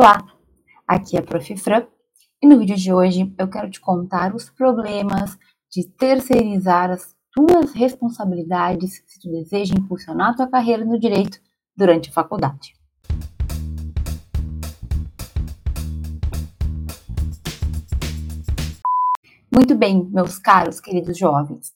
Olá, aqui é a Prof. Fran e no vídeo de hoje eu quero te contar os problemas de terceirizar as tuas responsabilidades se tu deseja impulsionar a tua carreira no direito durante a faculdade. Muito bem, meus caros queridos jovens.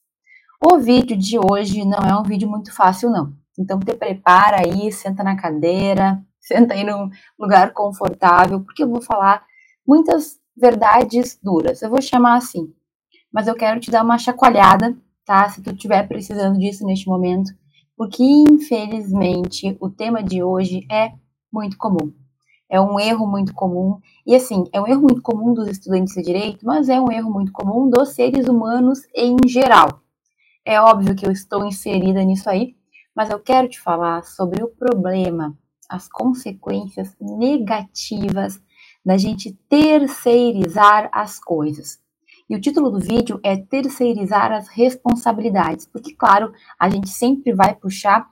O vídeo de hoje não é um vídeo muito fácil não. Então te prepara aí, senta na cadeira, senta aí num lugar confortável, porque eu vou falar muitas verdades duras. Eu vou chamar assim. Mas eu quero te dar uma chacoalhada, tá? Se tu estiver precisando disso neste momento, porque infelizmente o tema de hoje é muito comum. É um erro muito comum. E assim, é um erro muito comum dos estudantes de direito, mas é um erro muito comum dos seres humanos em geral. É óbvio que eu estou inserida nisso aí, mas eu quero te falar sobre o problema as consequências negativas da gente terceirizar as coisas. E o título do vídeo é Terceirizar as responsabilidades, porque, claro, a gente sempre vai puxar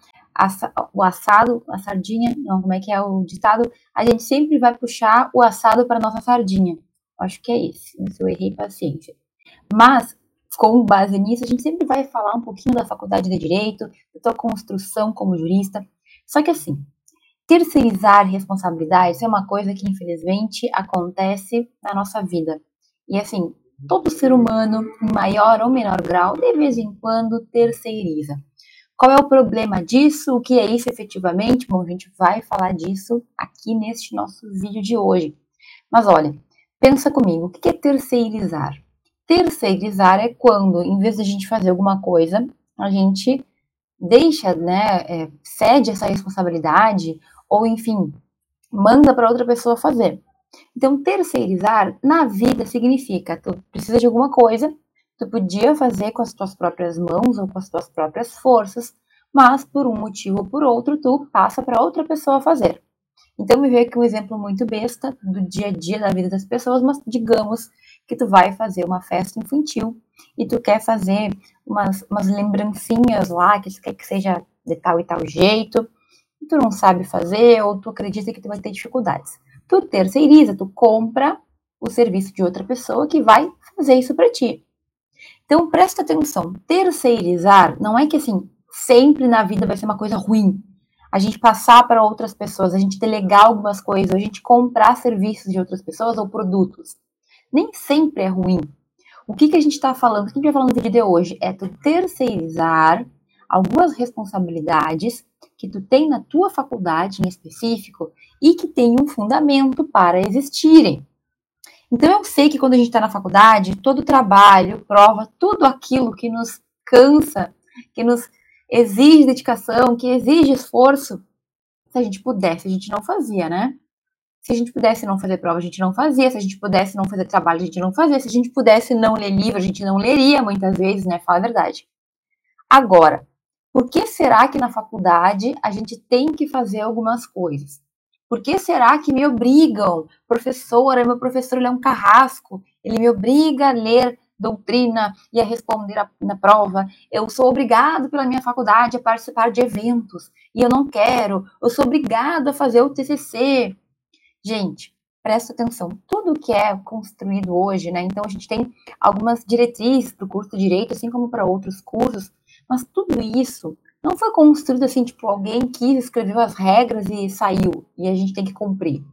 o assado, a sardinha, não, como é que é o ditado? A gente sempre vai puxar o assado para nossa sardinha. Acho que é esse, se eu errei, paciência. Mas, com base nisso, a gente sempre vai falar um pouquinho da faculdade de Direito, da tua construção como jurista. Só que assim, terceirizar responsabilidades é uma coisa que infelizmente acontece na nossa vida. E assim, todo ser humano, em maior ou menor grau, de vez em quando terceiriza. Qual é o problema disso? O que é isso efetivamente? Bom, a gente vai falar disso aqui neste nosso vídeo de hoje. Mas olha, pensa comigo, o que é terceirizar? Terceirizar é quando, em vez de a gente fazer alguma coisa, a gente deixa, né, é, cede essa responsabilidade ou enfim, manda para outra pessoa fazer. Então, terceirizar na vida significa tu precisa de alguma coisa, tu podia fazer com as tuas próprias mãos ou com as tuas próprias forças, mas por um motivo ou por outro tu passa para outra pessoa fazer. Então, me veio aqui um exemplo muito besta do dia a dia da vida das pessoas, mas digamos que tu vai fazer uma festa infantil e tu quer fazer umas, umas lembrancinhas lá, que quer que seja de tal e tal jeito, tu não sabe fazer ou tu acredita que tu vai ter dificuldades. Tu terceiriza, tu compra o serviço de outra pessoa que vai fazer isso para ti. Então presta atenção, terceirizar não é que assim sempre na vida vai ser uma coisa ruim. A gente passar para outras pessoas, a gente delegar algumas coisas, a gente comprar serviços de outras pessoas ou produtos. Nem sempre é ruim. O que, que a gente está falando, o que a gente vai falando no vídeo de hoje é tu terceirizar algumas responsabilidades que tu tem na tua faculdade em específico e que tem um fundamento para existirem. Então eu sei que quando a gente está na faculdade, todo trabalho, prova, tudo aquilo que nos cansa, que nos exige dedicação, que exige esforço, se a gente pudesse, a gente não fazia, né? Se a gente pudesse não fazer prova, a gente não fazia. Se a gente pudesse não fazer trabalho, a gente não fazia. Se a gente pudesse não ler livro, a gente não leria muitas vezes, né? Fala a verdade. Agora, por que será que na faculdade a gente tem que fazer algumas coisas? Por que será que me obrigam? Professora, meu professor ele é um carrasco, ele me obriga a ler doutrina e a responder a, na prova. Eu sou obrigado pela minha faculdade a participar de eventos e eu não quero. Eu sou obrigado a fazer o TCC. Gente, presta atenção. Tudo que é construído hoje, né? Então a gente tem algumas diretrizes para o curso de direito, assim como para outros cursos, mas tudo isso não foi construído assim, tipo, alguém quis, escreveu as regras e saiu, e a gente tem que cumprir.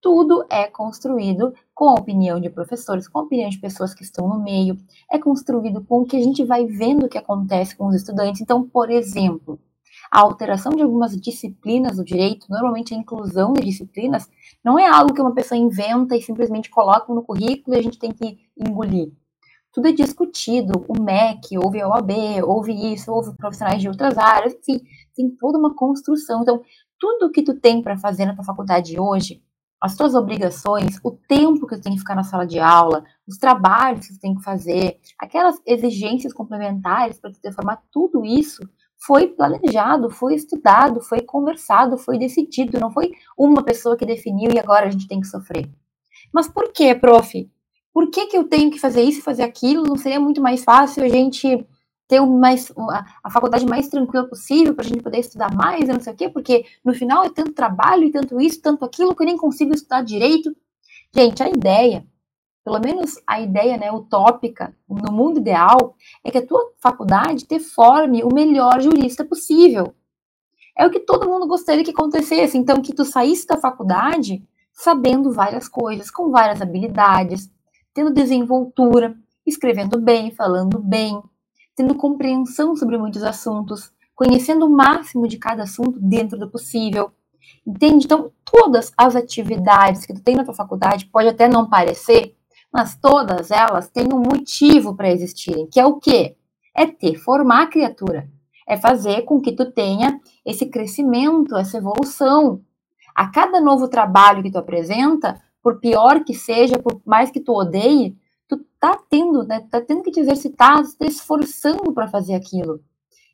Tudo é construído com a opinião de professores, com a opinião de pessoas que estão no meio, é construído com o que a gente vai vendo que acontece com os estudantes. Então, por exemplo, a alteração de algumas disciplinas do direito, normalmente a inclusão de disciplinas, não é algo que uma pessoa inventa e simplesmente coloca no currículo e a gente tem que engolir tudo é discutido. O MEC, houve a OAB, houve isso, houve profissionais de outras áreas, enfim, tem toda uma construção. Então, tudo que tu tem para fazer na tua faculdade hoje, as tuas obrigações, o tempo que tu tem que ficar na sala de aula, os trabalhos que tu tem que fazer, aquelas exigências complementares para tu ter formado, tudo isso foi planejado, foi estudado, foi conversado, foi decidido, não foi uma pessoa que definiu e agora a gente tem que sofrer. Mas por que, prof? Por que, que eu tenho que fazer isso e fazer aquilo? Não seria muito mais fácil a gente ter mais, a, faculdade mais tranquila possível para a gente poder estudar mais, não sei o quê, porque no final é tanto trabalho e tanto isso, tanto aquilo, que eu nem consigo estudar direito. Gente, a ideia, pelo menos a ideia né, utópica, no mundo ideal, é que a tua faculdade te forme o melhor jurista possível. É o que todo mundo gostaria que acontecesse. Então, que tu saísse da faculdade sabendo várias coisas, com várias habilidades, tendo desenvoltura, escrevendo bem, falando bem, tendo compreensão sobre muitos assuntos, conhecendo o máximo de cada assunto dentro do possível. Entende? Então, todas as atividades que tu tem na tua faculdade, pode até não parecer, mas todas elas têm um motivo para existirem, que é o quê? É ter, formar a criatura. É fazer com que tu tenha esse crescimento, essa evolução. A cada novo trabalho que tu apresenta, por pior que seja, por mais que tu odeie, tu tá tendo, né, tá tendo que te exercitar, te esforçando para fazer aquilo.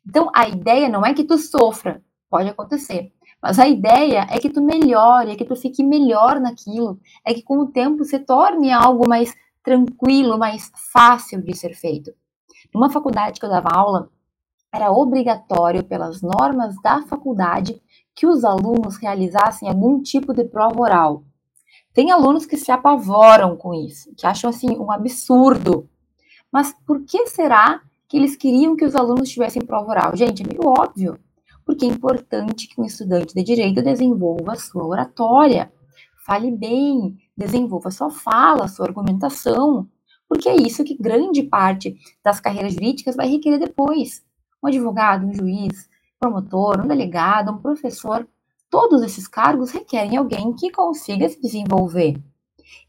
Então, a ideia não é que tu sofra, pode acontecer, mas a ideia é que tu melhore, é que tu fique melhor naquilo, é que com o tempo se torne algo mais tranquilo, mais fácil de ser feito. Numa faculdade que eu dava aula, era obrigatório pelas normas da faculdade que os alunos realizassem algum tipo de prova oral. Tem alunos que se apavoram com isso, que acham assim um absurdo. Mas por que será que eles queriam que os alunos tivessem prova oral? Gente, é meio óbvio. Porque é importante que um estudante de direito desenvolva a sua oratória, fale bem, desenvolva sua fala, sua argumentação, porque é isso que grande parte das carreiras jurídicas vai requerer depois. Um advogado, um juiz, promotor, um delegado, um professor Todos esses cargos requerem alguém que consiga se desenvolver.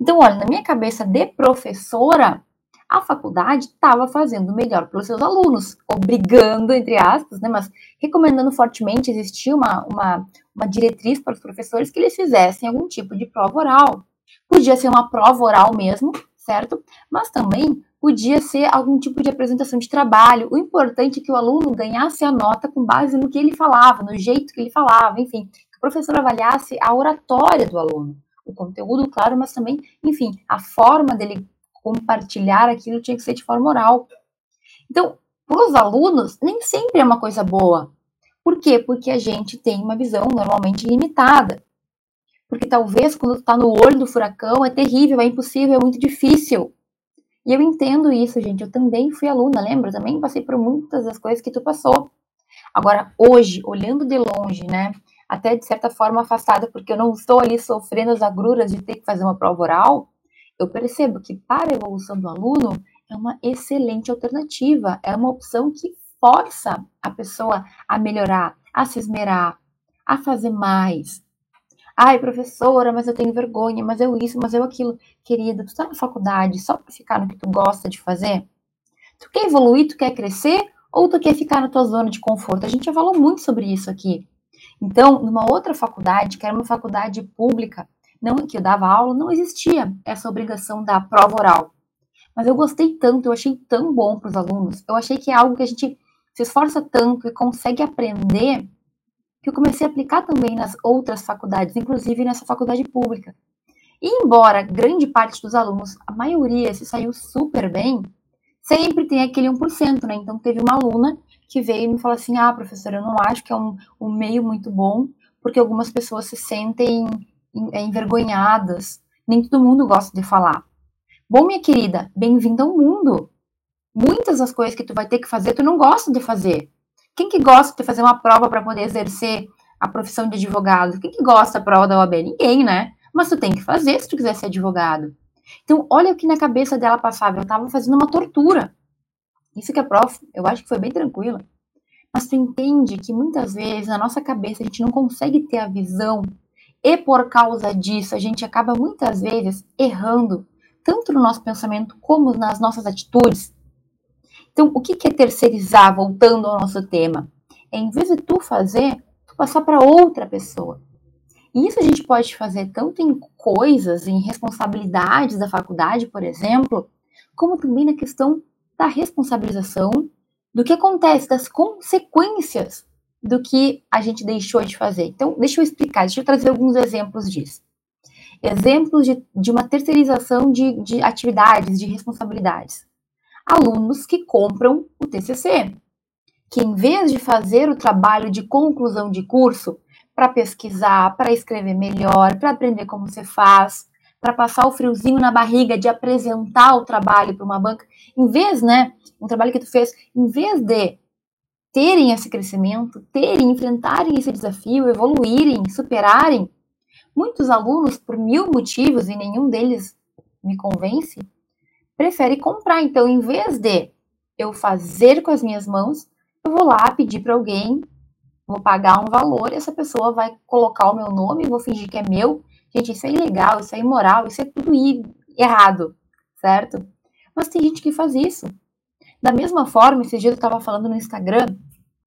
Então, olha, na minha cabeça de professora, a faculdade estava fazendo melhor para os seus alunos, obrigando, entre aspas, né, mas recomendando fortemente, existia uma, uma, uma diretriz para os professores que eles fizessem algum tipo de prova oral. Podia ser uma prova oral mesmo, certo? Mas também podia ser algum tipo de apresentação de trabalho. O importante é que o aluno ganhasse a nota com base no que ele falava, no jeito que ele falava, enfim, professor avaliasse a oratória do aluno, o conteúdo, claro, mas também, enfim, a forma dele compartilhar aquilo tinha que ser de forma oral. Então, para os alunos, nem sempre é uma coisa boa. Por quê? Porque a gente tem uma visão normalmente limitada. Porque talvez quando está no olho do furacão é terrível, é impossível, é muito difícil. E eu entendo isso, gente. Eu também fui aluna, lembra? Eu também passei por muitas das coisas que tu passou. Agora, hoje, olhando de longe, né? Até de certa forma afastada, porque eu não estou ali sofrendo as agruras de ter que fazer uma prova oral, eu percebo que para a evolução do aluno é uma excelente alternativa, é uma opção que força a pessoa a melhorar, a se esmerar, a fazer mais. Ai, professora, mas eu tenho vergonha, mas eu isso, mas eu aquilo. Querida, tu está na faculdade só para ficar no que tu gosta de fazer? Tu quer evoluir, tu quer crescer ou tu quer ficar na tua zona de conforto? A gente já falou muito sobre isso aqui. Então, numa outra faculdade, que era uma faculdade pública, não que eu dava aula, não existia essa obrigação da prova oral. Mas eu gostei tanto, eu achei tão bom para os alunos, eu achei que é algo que a gente se esforça tanto e consegue aprender, que eu comecei a aplicar também nas outras faculdades, inclusive nessa faculdade pública. E embora grande parte dos alunos, a maioria se saiu super bem, sempre tem aquele 1%, né? Então teve uma aluna que veio e me falou assim: ah, professora, eu não acho que é um, um meio muito bom, porque algumas pessoas se sentem é, envergonhadas, nem todo mundo gosta de falar. Bom, minha querida, bem-vinda ao mundo. Muitas das coisas que tu vai ter que fazer, tu não gosta de fazer. Quem que gosta de fazer uma prova para poder exercer a profissão de advogado? Quem que gosta da prova da OAB? Ninguém, né? Mas tu tem que fazer se tu quiser ser advogado. Então, olha o que na cabeça dela passava. Eu estava fazendo uma tortura. Isso que a prof, eu acho que foi bem tranquila. Mas tu entende que muitas vezes na nossa cabeça a gente não consegue ter a visão e por causa disso a gente acaba muitas vezes errando tanto no nosso pensamento como nas nossas atitudes. Então, o que é terceirizar, voltando ao nosso tema? É em vez de tu fazer, tu passar para outra pessoa. E isso a gente pode fazer tanto em coisas, em responsabilidades da faculdade, por exemplo, como também na questão da responsabilização do que acontece, das consequências do que a gente deixou de fazer. Então, deixa eu explicar, deixa eu trazer alguns exemplos disso. Exemplos de, de uma terceirização de, de atividades, de responsabilidades. alunos que compram o TCC, que em vez de fazer o trabalho de conclusão de curso para pesquisar, para escrever melhor, para aprender como você faz, para passar o friozinho na barriga de apresentar o trabalho para uma banca, em vez, né, um trabalho que tu fez, em vez de terem esse crescimento, terem, enfrentarem esse desafio, evoluírem, superarem, muitos alunos, por mil motivos, e nenhum deles me convence, preferem comprar. Então, em vez de eu fazer com as minhas mãos, eu vou lá pedir para alguém, vou pagar um valor, essa pessoa vai colocar o meu nome, vou fingir que é meu, Gente, isso é ilegal, isso é imoral, isso é tudo errado, certo? Mas tem gente que faz isso. Da mesma forma, esses dias eu estava falando no Instagram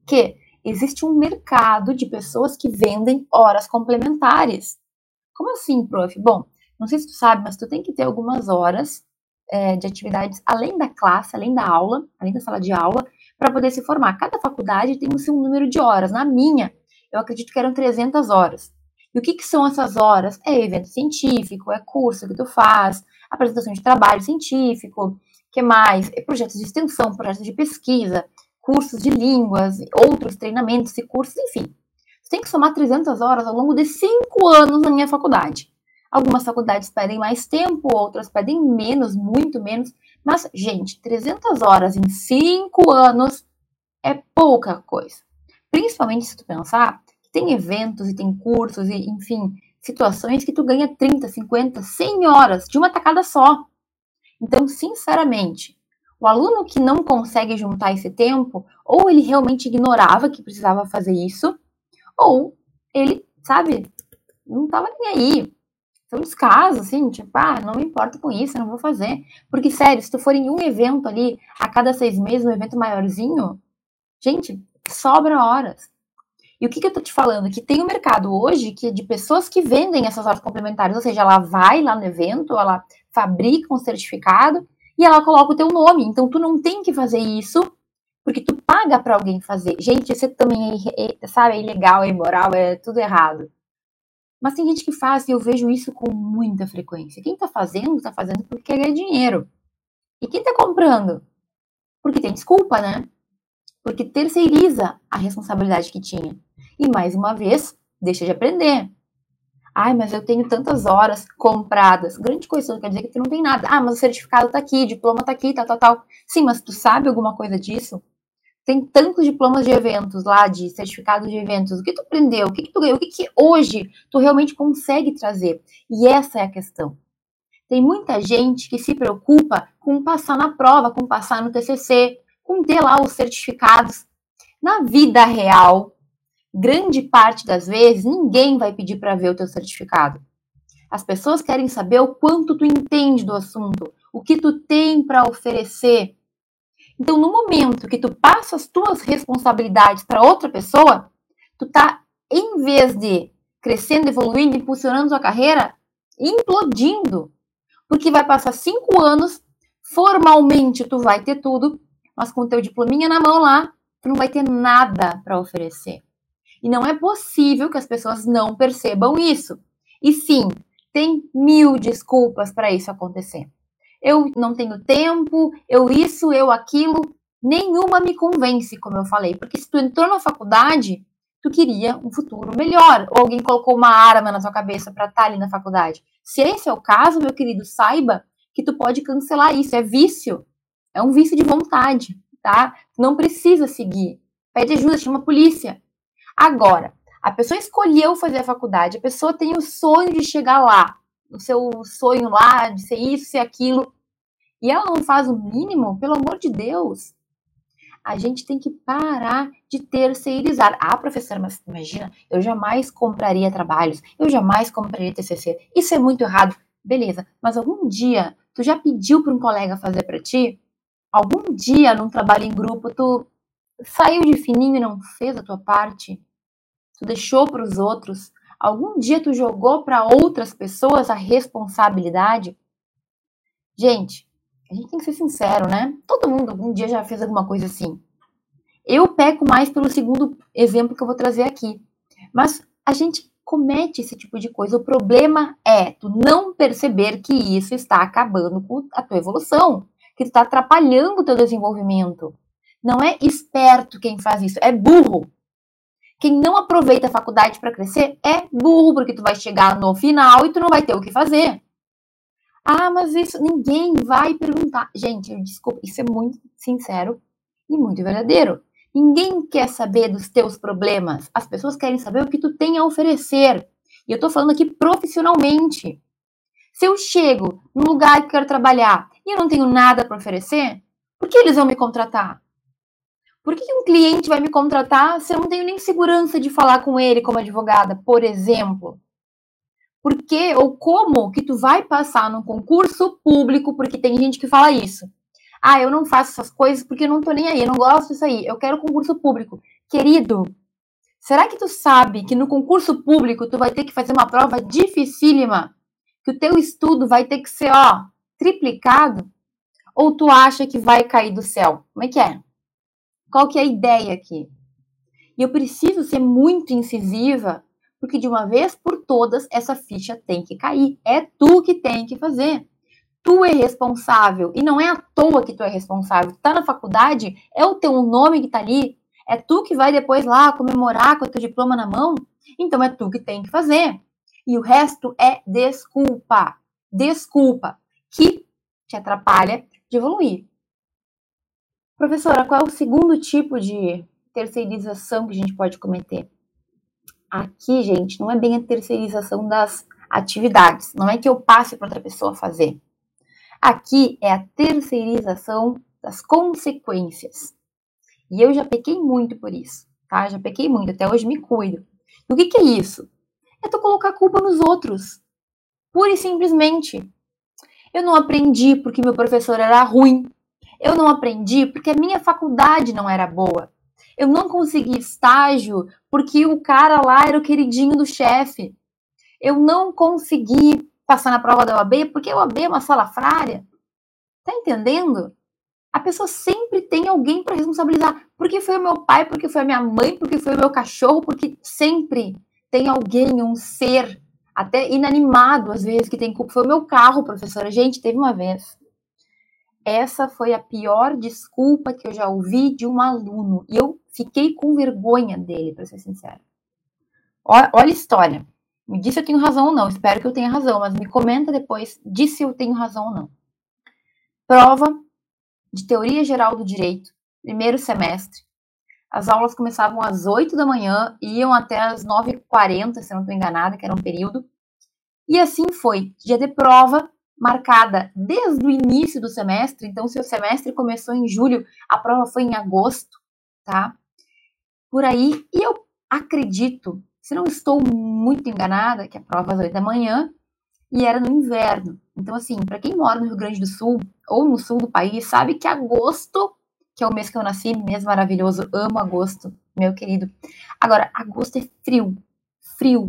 que existe um mercado de pessoas que vendem horas complementares. Como assim, prof? Bom, não sei se tu sabe, mas tu tem que ter algumas horas é, de atividades além da classe, além da aula, além da sala de aula, para poder se formar. Cada faculdade tem o seu número de horas. Na minha, eu acredito que eram 300 horas. E o que, que são essas horas? É evento científico, é curso que tu faz, apresentação de trabalho científico, que mais? É projetos de extensão, projetos de pesquisa, cursos de línguas, outros treinamentos e cursos, enfim. Você tem que somar 300 horas ao longo de cinco anos na minha faculdade. Algumas faculdades pedem mais tempo, outras pedem menos, muito menos. Mas, gente, 300 horas em cinco anos é pouca coisa. Principalmente se tu pensar tem eventos e tem cursos e, enfim, situações que tu ganha 30, 50, 100 horas de uma tacada só. Então, sinceramente, o aluno que não consegue juntar esse tempo, ou ele realmente ignorava que precisava fazer isso, ou ele, sabe, não estava nem aí. São os casos, assim, tipo, ah, não me importo com isso, não vou fazer. Porque, sério, se tu for em um evento ali, a cada seis meses, um evento maiorzinho, gente, sobra horas. E o que, que eu tô te falando? Que tem um mercado hoje que é de pessoas que vendem essas horas complementares, ou seja, ela vai lá no evento, ela fabrica um certificado e ela coloca o teu nome. Então tu não tem que fazer isso porque tu paga para alguém fazer. Gente, isso também é, é, sabe, é ilegal, é imoral, é tudo errado. Mas tem gente que faz e eu vejo isso com muita frequência. Quem tá fazendo, tá fazendo porque quer ganhar dinheiro. E quem tá comprando? Porque tem desculpa, né? porque terceiriza a responsabilidade que tinha. E mais uma vez, deixa de aprender. Ai, mas eu tenho tantas horas compradas. Grande coisa, não quer dizer que tu não tem nada. Ah, mas o certificado tá aqui, diploma tá aqui, tal, tal, tal. Sim, mas tu sabe alguma coisa disso? Tem tantos diplomas de eventos lá, de certificados de eventos. O que tu aprendeu? O que, que tu ganhou? O que, que hoje tu realmente consegue trazer? E essa é a questão. Tem muita gente que se preocupa com passar na prova, com passar no TCC, com ter lá os certificados. Na vida real, grande parte das vezes, ninguém vai pedir para ver o teu certificado. As pessoas querem saber o quanto tu entende do assunto, o que tu tem para oferecer. Então, no momento que tu passa as tuas responsabilidades para outra pessoa, tu tá, em vez de crescendo, evoluindo, impulsionando tua carreira, implodindo. Porque vai passar cinco anos, formalmente tu vai ter tudo, mas com teu diplominha na mão lá, tu não vai ter nada para oferecer. E não é possível que as pessoas não percebam isso. E sim, tem mil desculpas para isso acontecer. Eu não tenho tempo, eu isso, eu aquilo, nenhuma me convence, como eu falei, porque se tu entrou na faculdade, tu queria um futuro melhor, ou alguém colocou uma arma na tua cabeça para estar tá ali na faculdade. Se esse é o caso, meu querido, saiba que tu pode cancelar isso, é vício. É um vício de vontade, tá? Não precisa seguir. Pede ajuda, chama a polícia. Agora, a pessoa escolheu fazer a faculdade, a pessoa tem o sonho de chegar lá, o seu sonho lá, de ser isso, ser aquilo, e ela não faz o mínimo, pelo amor de Deus. A gente tem que parar de terceirizar. Ah, professor, mas imagina, eu jamais compraria trabalhos, eu jamais compraria TCC. Isso é muito errado. Beleza, mas algum dia tu já pediu para um colega fazer para ti? algum dia num trabalho em grupo tu saiu de fininho e não fez a tua parte? Tu deixou para os outros? Algum dia tu jogou para outras pessoas a responsabilidade? Gente, a gente tem que ser sincero, né? Todo mundo algum dia já fez alguma coisa assim. Eu peco mais pelo segundo exemplo que eu vou trazer aqui. Mas a gente comete esse tipo de coisa. O problema é tu não perceber que isso está acabando com a tua evolução que está atrapalhando o teu desenvolvimento. Não é esperto quem faz isso, é burro. Quem não aproveita a faculdade para crescer é burro, porque tu vai chegar no final e tu não vai ter o que fazer. Ah, mas isso ninguém vai perguntar. Gente, desculpa, isso é muito sincero e muito verdadeiro. Ninguém quer saber dos teus problemas. As pessoas querem saber o que tu tem a oferecer. E eu tô falando aqui profissionalmente. Se eu chego no lugar que quero trabalhar e eu não tenho nada para oferecer, por que eles vão me contratar? Por que um cliente vai me contratar se eu não tenho nem segurança de falar com ele como advogada, por exemplo? Por que ou como que tu vai passar num concurso público, porque tem gente que fala isso. Ah, eu não faço essas coisas porque eu não tô nem aí, eu não gosto disso aí, eu quero concurso público. Querido, será que tu sabe que no concurso público tu vai ter que fazer uma prova dificílima? Que o teu estudo vai ter que ser, ó, triplicado? Ou tu acha que vai cair do céu? Como é que é? Qual que é a ideia aqui? E eu preciso ser muito incisiva, porque de uma vez por todas essa ficha tem que cair. É tu que tem que fazer. Tu é responsável e não é à toa que tu é responsável. Tá na faculdade, é o teu nome que tá ali. É tu que vai depois lá comemorar com o teu diploma na mão. Então é tu que tem que fazer. E o resto é desculpa. Desculpa que te atrapalha de evoluir. Professora, qual é o segundo tipo de terceirização que a gente pode cometer? Aqui, gente, não é bem a terceirização das atividades, não é que eu passe para outra pessoa fazer. Aqui é a terceirização das consequências. E eu já pequei muito por isso, tá? Já pequei muito, até hoje me cuido. E o que, que é isso? É tu colocar culpa nos outros. Pura e simplesmente. Eu não aprendi porque meu professor era ruim, eu não aprendi porque a minha faculdade não era boa. Eu não consegui estágio porque o cara lá era o queridinho do chefe. Eu não consegui passar na prova da OAB porque a OAB é uma salafrária. Tá entendendo? A pessoa sempre tem alguém para responsabilizar. Porque foi o meu pai, porque foi a minha mãe, porque foi o meu cachorro, porque sempre tem alguém, um ser, até inanimado às vezes, que tem culpa. Foi o meu carro, professora. Gente, teve uma vez essa foi a pior desculpa que eu já ouvi de um aluno. E eu fiquei com vergonha dele, para ser sincero. Olha, olha a história. Me diz se eu tenho razão ou não. Espero que eu tenha razão, mas me comenta depois. Diz se eu tenho razão ou não. Prova de Teoria Geral do Direito, primeiro semestre. As aulas começavam às 8 da manhã e iam até às 9h40, se não estou enganada, que era um período. E assim foi. Dia de prova, marcada desde o início do semestre, então se o semestre começou em julho, a prova foi em agosto, tá? Por aí, e eu acredito, se não estou muito enganada, que a prova às 8 da manhã e era no inverno. Então, assim, para quem mora no Rio Grande do Sul ou no sul do país, sabe que agosto, que é o mês que eu nasci, mês maravilhoso, amo agosto, meu querido. Agora, agosto é frio, frio,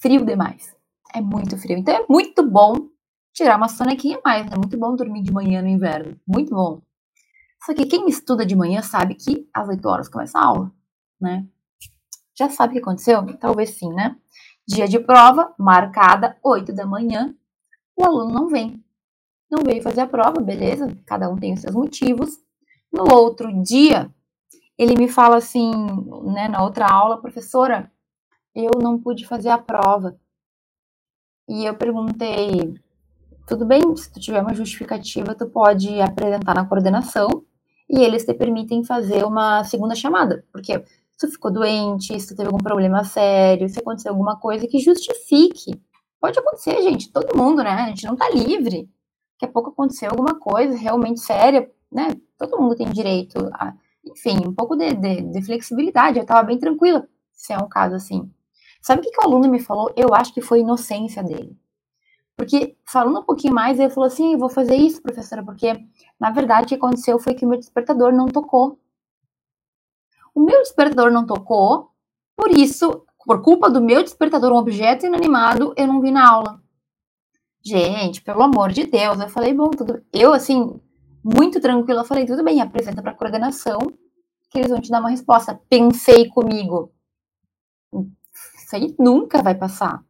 frio demais. É muito frio. Então é muito bom tirar uma sonequinha a mais. É muito bom dormir de manhã no inverno. Muito bom. Só que quem estuda de manhã sabe que às 8 horas começa a aula, né? Já sabe o que aconteceu? Talvez sim, né? Dia de prova, marcada, 8 da manhã, o aluno não vem. Não veio fazer a prova, beleza, cada um tem os seus motivos. No outro dia, ele me fala assim, né, na outra aula, professora, eu não pude fazer a prova. E eu perguntei, tudo bem, se tu tiver uma justificativa, tu pode apresentar na coordenação e eles te permitem fazer uma segunda chamada. Porque se tu ficou doente, se tu teve algum problema sério, se aconteceu alguma coisa que justifique. Pode acontecer, gente, todo mundo, né? A gente não tá livre. Daqui a pouco aconteceu alguma coisa realmente séria, né? Todo mundo tem direito a, enfim, um pouco de, de, de flexibilidade. Eu tava bem tranquila, se é um caso assim. Sabe o que, que o aluno me falou? Eu acho que foi inocência dele. Porque, falando um pouquinho mais, ele falou assim: vou fazer isso, professora, porque na verdade o que aconteceu foi que o meu despertador não tocou. O meu despertador não tocou, por isso, por culpa do meu despertador, um objeto inanimado, eu não vi na aula. Gente, pelo amor de Deus, eu falei, bom, tudo. Eu, assim, muito tranquila, falei, tudo bem, apresenta para coordenação, que eles vão te dar uma resposta. Pensei comigo. Isso aí nunca vai passar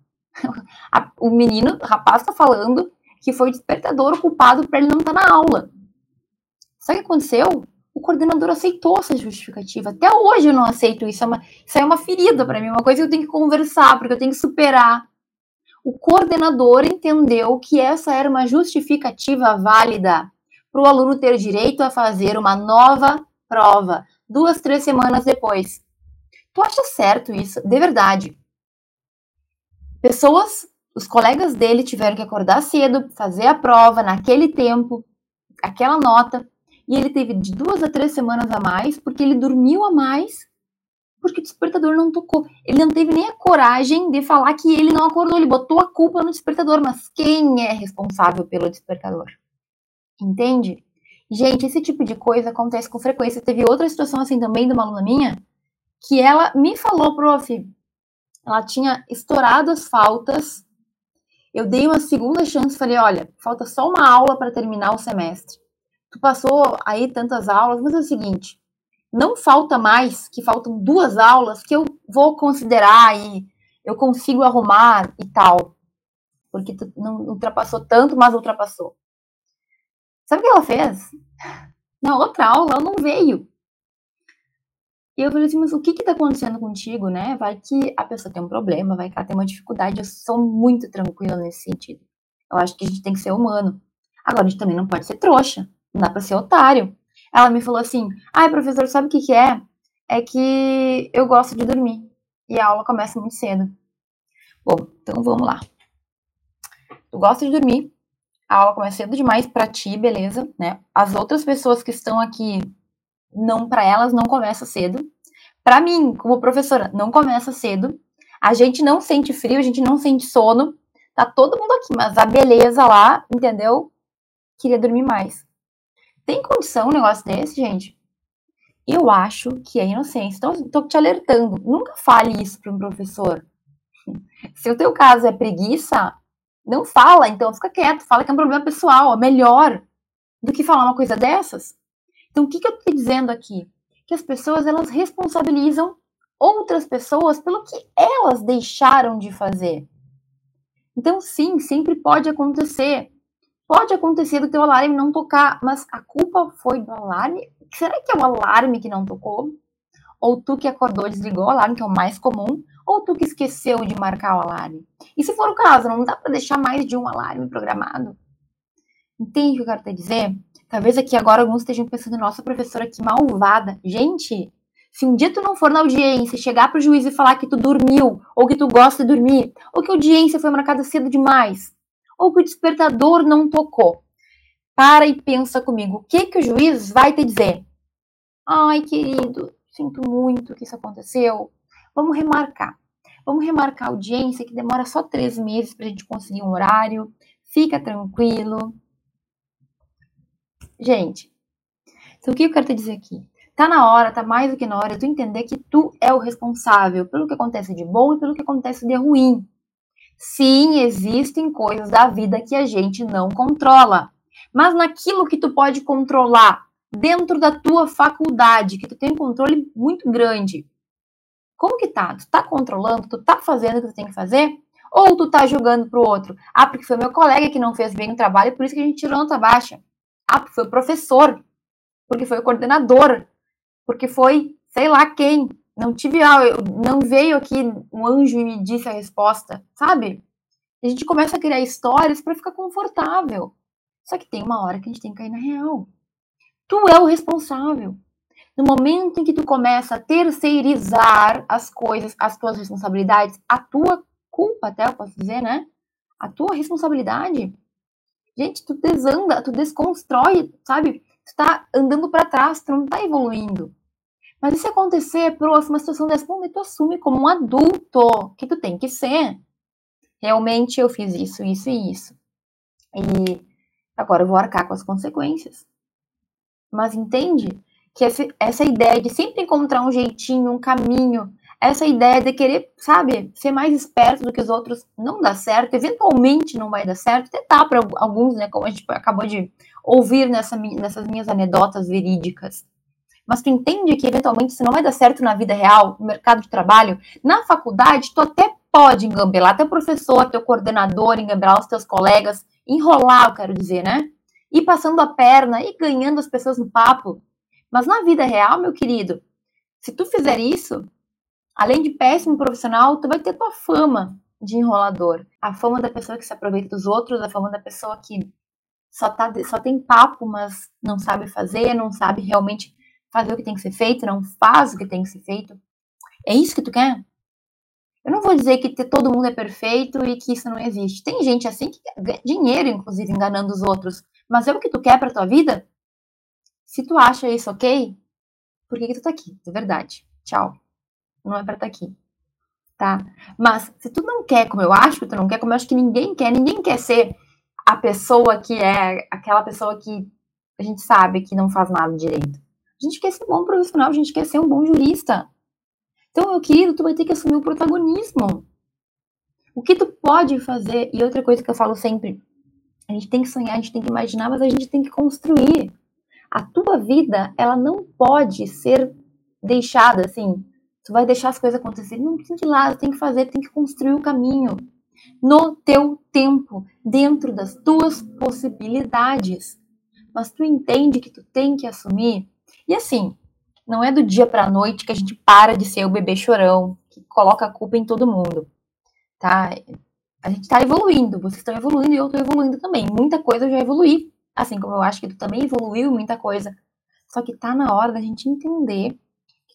o menino, o rapaz está falando que foi o despertador o culpado para ele não estar tá na aula. Sabe o que aconteceu? O coordenador aceitou essa justificativa. Até hoje eu não aceito isso. É uma, isso é uma ferida para mim, uma coisa que eu tenho que conversar, porque eu tenho que superar. O coordenador entendeu que essa era uma justificativa válida para o aluno ter direito a fazer uma nova prova, duas, três semanas depois. Tu acha certo isso? De verdade. Pessoas, os colegas dele tiveram que acordar cedo, fazer a prova naquele tempo, aquela nota, e ele teve de duas a três semanas a mais, porque ele dormiu a mais, porque o despertador não tocou. Ele não teve nem a coragem de falar que ele não acordou, ele botou a culpa no despertador, mas quem é responsável pelo despertador? Entende? Gente, esse tipo de coisa acontece com frequência. Teve outra situação assim também de uma aluna minha, que ela me falou, prof, ela tinha estourado as faltas. Eu dei uma segunda chance, falei, olha, falta só uma aula para terminar o semestre tu passou aí tantas aulas, mas é o seguinte, não falta mais, que faltam duas aulas que eu vou considerar e eu consigo arrumar e tal. Porque tu não ultrapassou tanto, mas ultrapassou. Sabe o que ela fez? Na outra aula, ela não veio. E eu falei assim, mas o que que tá acontecendo contigo, né? Vai que a pessoa tem um problema, vai que ela tem uma dificuldade. Eu sou muito tranquila nesse sentido. Eu acho que a gente tem que ser humano. Agora, a gente também não pode ser trouxa. Não dá pra ser otário. Ela me falou assim: ai, professor, sabe o que, que é? É que eu gosto de dormir. E a aula começa muito cedo. Bom, então vamos lá. Tu gosta de dormir, a aula começa cedo demais para ti, beleza, né? As outras pessoas que estão aqui, não para elas não começa cedo. Para mim, como professora, não começa cedo. A gente não sente frio, a gente não sente sono. Tá todo mundo aqui, mas a beleza lá, entendeu? Queria dormir mais. Tem condição um negócio desse, gente? Eu acho que é inocência. Então, estou te alertando. Nunca fale isso para um professor. Se o teu caso é preguiça, não fala, então fica quieto. Fala que é um problema pessoal. É melhor do que falar uma coisa dessas. Então, o que, que eu estou dizendo aqui? Que as pessoas, elas responsabilizam outras pessoas pelo que elas deixaram de fazer. Então, sim, sempre pode acontecer. Pode acontecer do teu alarme não tocar, mas a culpa foi do alarme? Será que é o alarme que não tocou? Ou tu que acordou desligou o alarme, que é o mais comum? Ou tu que esqueceu de marcar o alarme? E se for o caso, não dá para deixar mais de um alarme programado? Entende o que eu quero te dizer? Talvez aqui agora alguns estejam pensando, nossa, professora, que malvada. Gente, se um dia tu não for na audiência, chegar pro juiz e falar que tu dormiu, ou que tu gosta de dormir, ou que a audiência foi marcada cedo demais, ou que o despertador não tocou. Para e pensa comigo, o que, que o juiz vai te dizer? Ai, querido, sinto muito que isso aconteceu. Vamos remarcar. Vamos remarcar a audiência, que demora só três meses para a gente conseguir um horário. Fica tranquilo. Gente, então o que eu quero te dizer aqui? Tá na hora, tá mais do que na hora, tu entender que tu é o responsável pelo que acontece de bom e pelo que acontece de ruim. Sim, existem coisas da vida que a gente não controla. Mas naquilo que tu pode controlar, dentro da tua faculdade, que tu tem um controle muito grande, como que tá? Tu tá controlando? Tu tá fazendo o que tu tem que fazer? Ou tu tá jogando pro outro? Ah, porque foi meu colega que não fez bem o trabalho por isso que a gente tirou nota baixa. Ah, foi o professor. Porque foi o coordenador. Porque foi sei lá quem não tive, não veio aqui um anjo e me disse a resposta, sabe? A gente começa a criar histórias para ficar confortável. Só que tem uma hora que a gente tem que cair na real. Tu é o responsável. No momento em que tu começa a terceirizar as coisas, as tuas responsabilidades, a tua culpa, até eu posso dizer, né? A tua responsabilidade. Gente, tu desanda, tu desconstrói, sabe? Tu tá andando para trás, tu não tá evoluindo. Mas e se acontecer, próxima situação dessa, bom, tu assume como um adulto que tu tem que ser. Realmente eu fiz isso, isso e isso. E agora eu vou arcar com as consequências. Mas entende que essa ideia de sempre encontrar um jeitinho, um caminho, essa ideia de querer, sabe, ser mais esperto do que os outros não dá certo, eventualmente não vai dar certo, tá para alguns, né, como a gente acabou de ouvir nessa, nessas minhas anedotas verídicas mas tu entende que eventualmente isso não vai dar certo na vida real, no mercado de trabalho, na faculdade, tu até pode engambelar teu professor, teu coordenador, engambelar os teus colegas, enrolar, eu quero dizer, né? ir passando a perna e ganhando as pessoas no papo. Mas na vida real, meu querido, se tu fizer isso, além de péssimo profissional, tu vai ter tua fama de enrolador, a fama da pessoa que se aproveita dos outros, a fama da pessoa que só, tá, só tem papo, mas não sabe fazer, não sabe realmente fazer o que tem que ser feito, não faz o que tem que ser feito. É isso que tu quer? Eu não vou dizer que todo mundo é perfeito e que isso não existe. Tem gente assim que ganha dinheiro, inclusive, enganando os outros. Mas é o que tu quer pra tua vida? Se tu acha isso ok, por que, que tu tá aqui? De verdade. Tchau. Não é pra estar tá aqui. Tá? Mas se tu não quer como eu acho que tu não quer, como eu acho que ninguém quer, ninguém quer ser a pessoa que é aquela pessoa que a gente sabe que não faz nada direito. A gente quer ser um bom profissional, a gente quer ser um bom jurista. Então, meu querido, tu vai ter que assumir o protagonismo. O que tu pode fazer, e outra coisa que eu falo sempre, a gente tem que sonhar, a gente tem que imaginar, mas a gente tem que construir. A tua vida, ela não pode ser deixada assim. Tu vai deixar as coisas acontecerem. Não tem que ir lá, tem que fazer, tem que construir o caminho no teu tempo, dentro das tuas possibilidades. Mas tu entende que tu tem que assumir. E assim, não é do dia para noite que a gente para de ser o bebê chorão, que coloca a culpa em todo mundo. Tá? A gente está evoluindo, vocês estão evoluindo e eu estou evoluindo também. Muita coisa eu já evoluí, assim como eu acho que tu também evoluiu muita coisa. Só que tá na hora da gente entender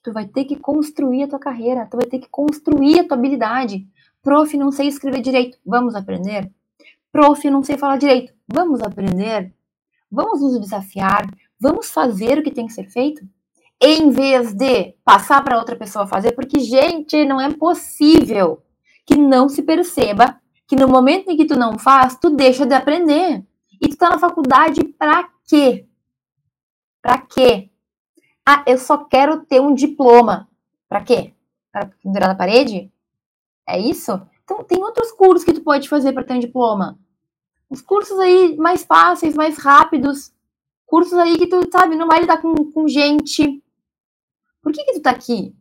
tu vai ter que construir a tua carreira, tu vai ter que construir a tua habilidade. Prof, não sei escrever direito. Vamos aprender? Prof, não sei falar direito. Vamos aprender? Vamos nos desafiar? Vamos fazer o que tem que ser feito? Em vez de passar para outra pessoa fazer, porque, gente, não é possível que não se perceba que no momento em que tu não faz, tu deixa de aprender. E tu tá na faculdade para quê? Para quê? Ah, eu só quero ter um diploma. Para quê? Para pendurar na parede? É isso? Então, tem outros cursos que tu pode fazer para ter um diploma. Os cursos aí mais fáceis, mais rápidos. Cursos aí que tu, sabe, não vai lidar com, com gente. Por que que tu tá aqui?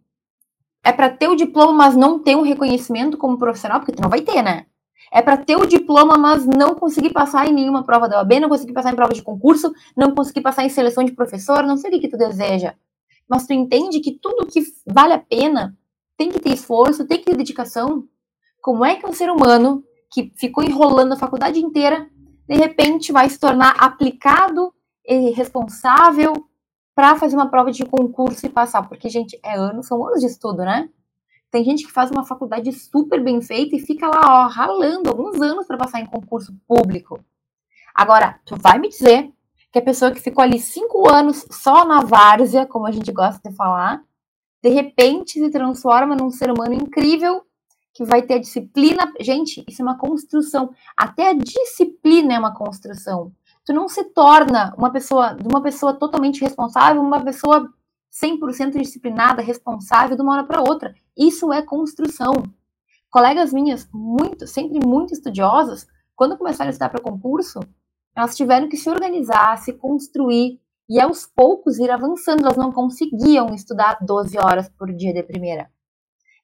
É para ter o diploma, mas não ter um reconhecimento como profissional? Porque tu não vai ter, né? É para ter o diploma, mas não conseguir passar em nenhuma prova da OAB, não conseguir passar em prova de concurso, não conseguir passar em seleção de professor, não sei o que, tu deseja. Mas tu entende que tudo que vale a pena tem que ter esforço, tem que ter dedicação. Como é que um ser humano que ficou enrolando a faculdade inteira, de repente vai se tornar aplicado e responsável para fazer uma prova de concurso e passar? Porque, gente, é anos, são anos de estudo, né? Tem gente que faz uma faculdade super bem feita e fica lá, ó, ralando alguns anos para passar em concurso público. Agora, tu vai me dizer que a pessoa que ficou ali cinco anos só na várzea, como a gente gosta de falar, de repente se transforma num ser humano incrível que vai ter a disciplina. Gente, isso é uma construção. Até a disciplina é uma construção. Tu não se torna uma pessoa, uma pessoa totalmente responsável, uma pessoa 100% disciplinada, responsável de uma hora para outra. Isso é construção. Colegas minhas, muito, sempre muito estudiosas, quando começaram a estudar para concurso, elas tiveram que se organizar, se construir e aos poucos ir avançando. Elas não conseguiam estudar 12 horas por dia de primeira.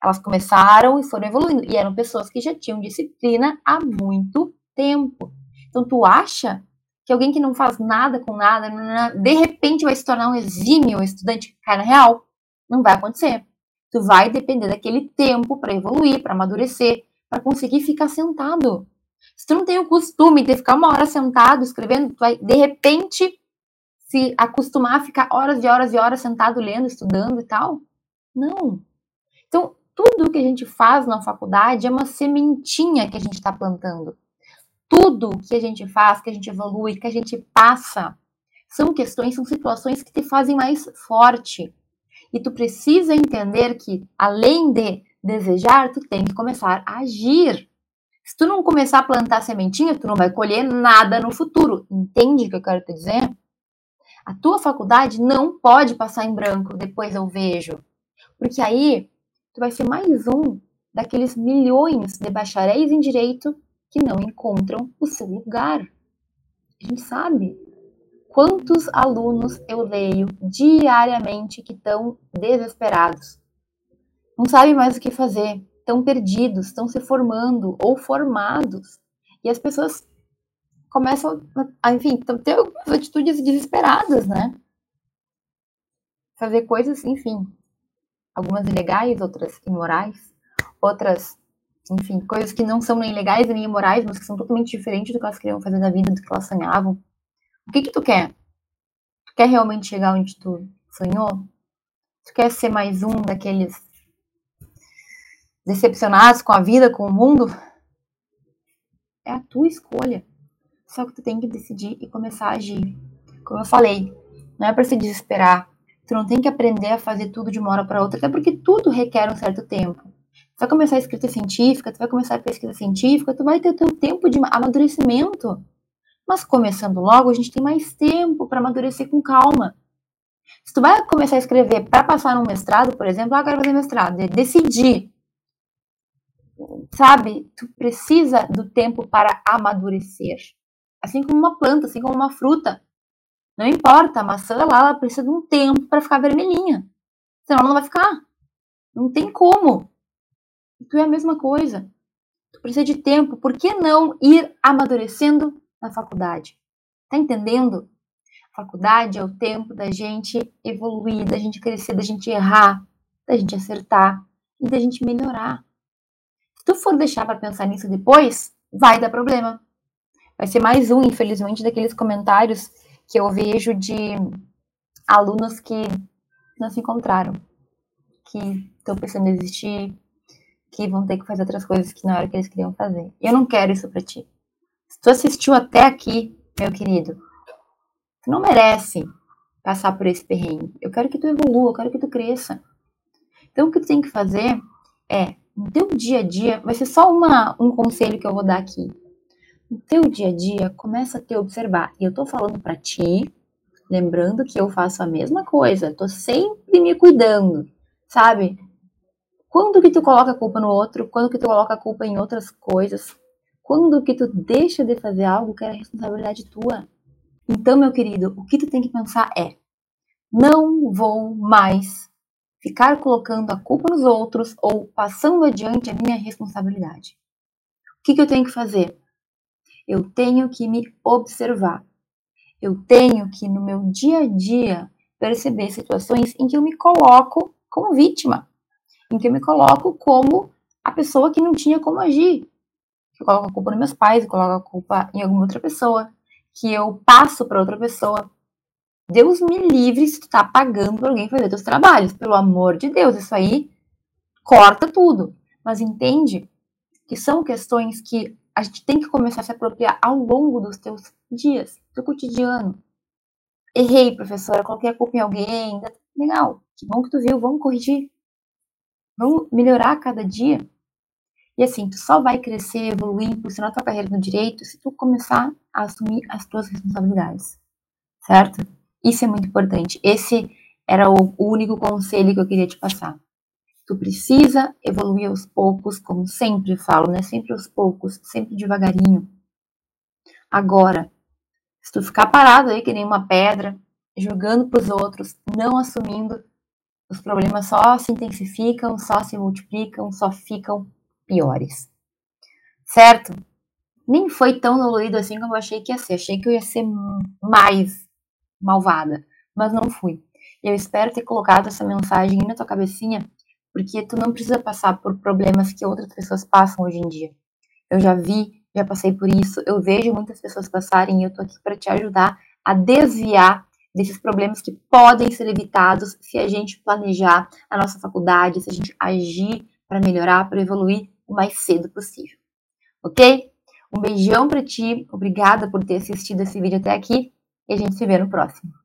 Elas começaram e foram evoluindo. E eram pessoas que já tinham disciplina há muito tempo. Então, tu acha que alguém que não faz nada com nada, de repente vai se tornar um exímio estudante cara real? Não vai acontecer. Tu vai depender daquele tempo para evoluir, para amadurecer, para conseguir ficar sentado. Se tu não tem o costume de ficar uma hora sentado escrevendo, tu vai de repente se acostumar a ficar horas e horas e horas sentado lendo, estudando e tal? Não. Então, tudo que a gente faz na faculdade é uma sementinha que a gente está plantando. Tudo que a gente faz, que a gente evolui, que a gente passa, são questões, são situações que te fazem mais forte. E tu precisa entender que, além de desejar, tu tem que começar a agir. Se tu não começar a plantar sementinha, tu não vai colher nada no futuro. Entende o que eu quero te dizer? A tua faculdade não pode passar em branco, depois eu vejo. Porque aí tu vai ser mais um daqueles milhões de bacharéis em direito que não encontram o seu lugar. A gente sabe quantos alunos eu leio diariamente que estão desesperados. Não sabem mais o que fazer, estão perdidos, estão se formando ou formados. E as pessoas começam a, enfim, ter algumas atitudes desesperadas, né? Fazer coisas, enfim, algumas ilegais, outras imorais, outras, enfim, coisas que não são nem legais nem imorais, mas que são totalmente diferentes do que elas queriam fazer na vida, do que elas sonhavam. O que que tu quer? Tu quer realmente chegar onde tu sonhou? Tu quer ser mais um daqueles decepcionados com a vida, com o mundo? É a tua escolha. Só que tu tem que decidir e começar a agir. Como eu falei, não é para se desesperar. Tu não tem que aprender a fazer tudo de uma hora para outra, até porque tudo requer um certo tempo. Tu vai começar a escrita científica, tu vai começar a pesquisa científica, tu vai ter o teu tempo de amadurecimento. Mas começando logo, a gente tem mais tempo para amadurecer com calma. Se tu vai começar a escrever para passar num mestrado, por exemplo, ah, fazer mestrado, é decidir. Sabe? Tu precisa do tempo para amadurecer. Assim como uma planta, assim como uma fruta. Não importa, a maçã lá, ela precisa de um tempo para ficar vermelhinha. Senão ela não vai ficar. Não tem como. Tu é a mesma coisa. Tu precisa de tempo. Por que não ir amadurecendo na faculdade? Tá entendendo? faculdade é o tempo da gente evoluir, da gente crescer, da gente errar, da gente acertar e da gente melhorar. Se tu for deixar para pensar nisso depois, vai dar problema. Vai ser mais um, infelizmente, daqueles comentários que eu vejo de alunos que não se encontraram, que estão pensando em desistir, que vão ter que fazer outras coisas que era o que eles queriam fazer. Eu não quero isso para ti. Se tu assistiu até aqui, meu querido, Tu não merece passar por esse perrengue. Eu quero que tu evolua, eu quero que tu cresça. Então, o que tu tem que fazer é, no teu dia a dia, vai ser só uma, um conselho que eu vou dar aqui. No teu dia a dia, começa a te observar. E eu tô falando para ti, lembrando que eu faço a mesma coisa, tô sempre me cuidando, sabe? Quando que tu coloca a culpa no outro? Quando que tu coloca a culpa em outras coisas? Quando que tu deixa de fazer algo que era responsabilidade tua? Então, meu querido, o que tu tem que pensar é: não vou mais ficar colocando a culpa nos outros ou passando adiante a minha responsabilidade. O que, que eu tenho que fazer? Eu tenho que me observar. Eu tenho que, no meu dia a dia, perceber situações em que eu me coloco como vítima, que eu me coloco como a pessoa que não tinha como agir. Eu coloco a culpa nos meus pais, eu coloco a culpa em alguma outra pessoa, que eu passo para outra pessoa. Deus me livre se tu tá pagando para alguém fazer teus trabalhos. Pelo amor de Deus, isso aí corta tudo. Mas entende que são questões que a gente tem que começar a se apropriar ao longo dos teus dias, do cotidiano. Errei, professora, coloquei a culpa em alguém. Legal, que bom que tu viu, vamos corrigir. Vamos melhorar a cada dia. E assim, tu só vai crescer, evoluir, impulsionar tua carreira no direito se tu começar a assumir as tuas responsabilidades. Certo? Isso é muito importante. Esse era o único conselho que eu queria te passar. Tu precisa evoluir aos poucos, como sempre falo, né? Sempre aos poucos, sempre devagarinho. Agora, se tu ficar parado aí que nem uma pedra, jogando para os outros, não assumindo, os problemas só se intensificam, só se multiplicam, só ficam piores. Certo? Nem foi tão dolorido assim como eu achei que ia ser. Achei que eu ia ser mais malvada, mas não fui. Eu espero ter colocado essa mensagem na tua cabecinha, porque tu não precisa passar por problemas que outras pessoas passam hoje em dia. Eu já vi, já passei por isso, eu vejo muitas pessoas passarem e eu tô aqui para te ajudar a desviar desses problemas que podem ser evitados se a gente planejar a nossa faculdade, se a gente agir para melhorar, para evoluir o mais cedo possível. Ok? Um beijão para ti, obrigada por ter assistido esse vídeo até aqui e a gente se vê no próximo.